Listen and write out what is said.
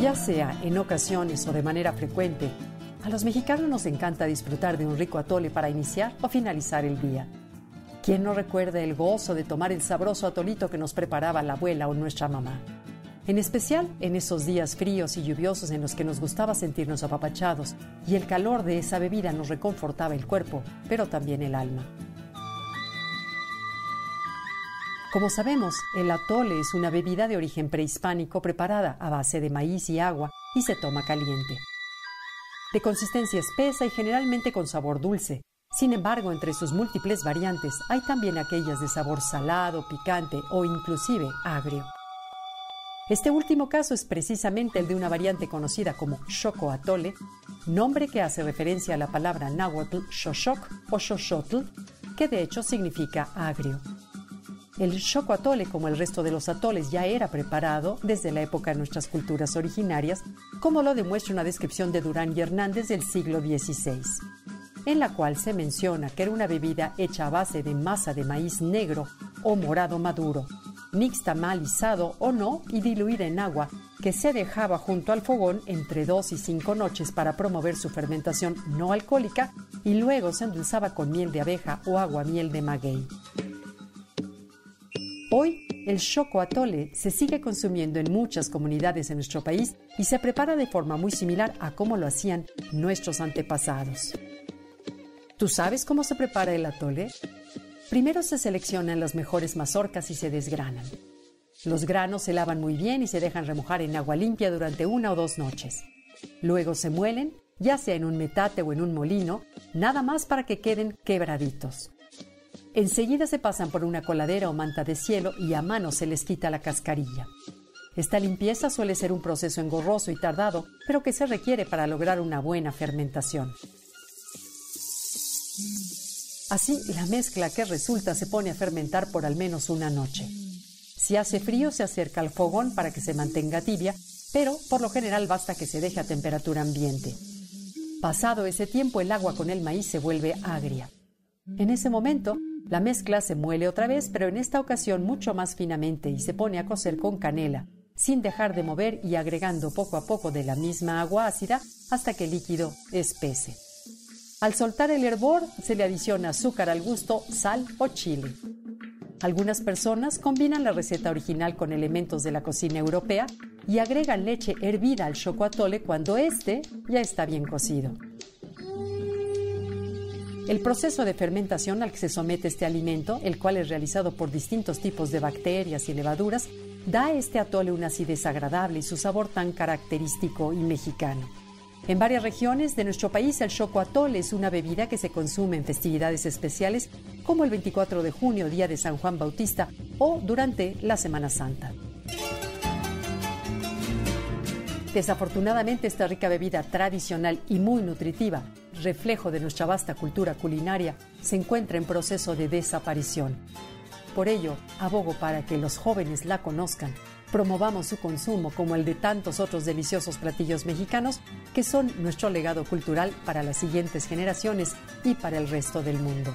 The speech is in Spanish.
Ya sea en ocasiones o de manera frecuente, a los mexicanos nos encanta disfrutar de un rico atole para iniciar o finalizar el día. ¿Quién no recuerda el gozo de tomar el sabroso atolito que nos preparaba la abuela o nuestra mamá? En especial en esos días fríos y lluviosos en los que nos gustaba sentirnos apapachados y el calor de esa bebida nos reconfortaba el cuerpo, pero también el alma. Como sabemos, el atole es una bebida de origen prehispánico preparada a base de maíz y agua y se toma caliente. De consistencia espesa y generalmente con sabor dulce. Sin embargo, entre sus múltiples variantes hay también aquellas de sabor salado, picante o inclusive agrio. Este último caso es precisamente el de una variante conocida como Choco Atole, nombre que hace referencia a la palabra náhuatl xoxoc o xoxotl, que de hecho significa agrio. El choco atole, como el resto de los atoles, ya era preparado desde la época de nuestras culturas originarias, como lo demuestra una descripción de Durán y Hernández del siglo XVI, en la cual se menciona que era una bebida hecha a base de masa de maíz negro o morado maduro, mixta malizado o no y diluida en agua, que se dejaba junto al fogón entre dos y cinco noches para promover su fermentación no alcohólica y luego se endulzaba con miel de abeja o agua miel de maguey. Hoy, el choco atole se sigue consumiendo en muchas comunidades en nuestro país y se prepara de forma muy similar a cómo lo hacían nuestros antepasados. ¿Tú sabes cómo se prepara el atole? Primero se seleccionan las mejores mazorcas y se desgranan. Los granos se lavan muy bien y se dejan remojar en agua limpia durante una o dos noches. Luego se muelen, ya sea en un metate o en un molino, nada más para que queden quebraditos. Enseguida se pasan por una coladera o manta de cielo y a mano se les quita la cascarilla. Esta limpieza suele ser un proceso engorroso y tardado, pero que se requiere para lograr una buena fermentación. Así, la mezcla que resulta se pone a fermentar por al menos una noche. Si hace frío, se acerca al fogón para que se mantenga tibia, pero por lo general basta que se deje a temperatura ambiente. Pasado ese tiempo, el agua con el maíz se vuelve agria. En ese momento, la mezcla se muele otra vez, pero en esta ocasión mucho más finamente y se pone a cocer con canela, sin dejar de mover y agregando poco a poco de la misma agua ácida hasta que el líquido espese. Al soltar el hervor se le adiciona azúcar al gusto, sal o chile. Algunas personas combinan la receta original con elementos de la cocina europea y agregan leche hervida al chocoatole cuando éste ya está bien cocido. El proceso de fermentación al que se somete este alimento, el cual es realizado por distintos tipos de bacterias y levaduras, da a este atole una acidez agradable y su sabor tan característico y mexicano. En varias regiones de nuestro país el choco atole es una bebida que se consume en festividades especiales como el 24 de junio, día de San Juan Bautista, o durante la Semana Santa. Desafortunadamente esta rica bebida tradicional y muy nutritiva reflejo de nuestra vasta cultura culinaria, se encuentra en proceso de desaparición. Por ello, abogo para que los jóvenes la conozcan, promovamos su consumo como el de tantos otros deliciosos platillos mexicanos que son nuestro legado cultural para las siguientes generaciones y para el resto del mundo.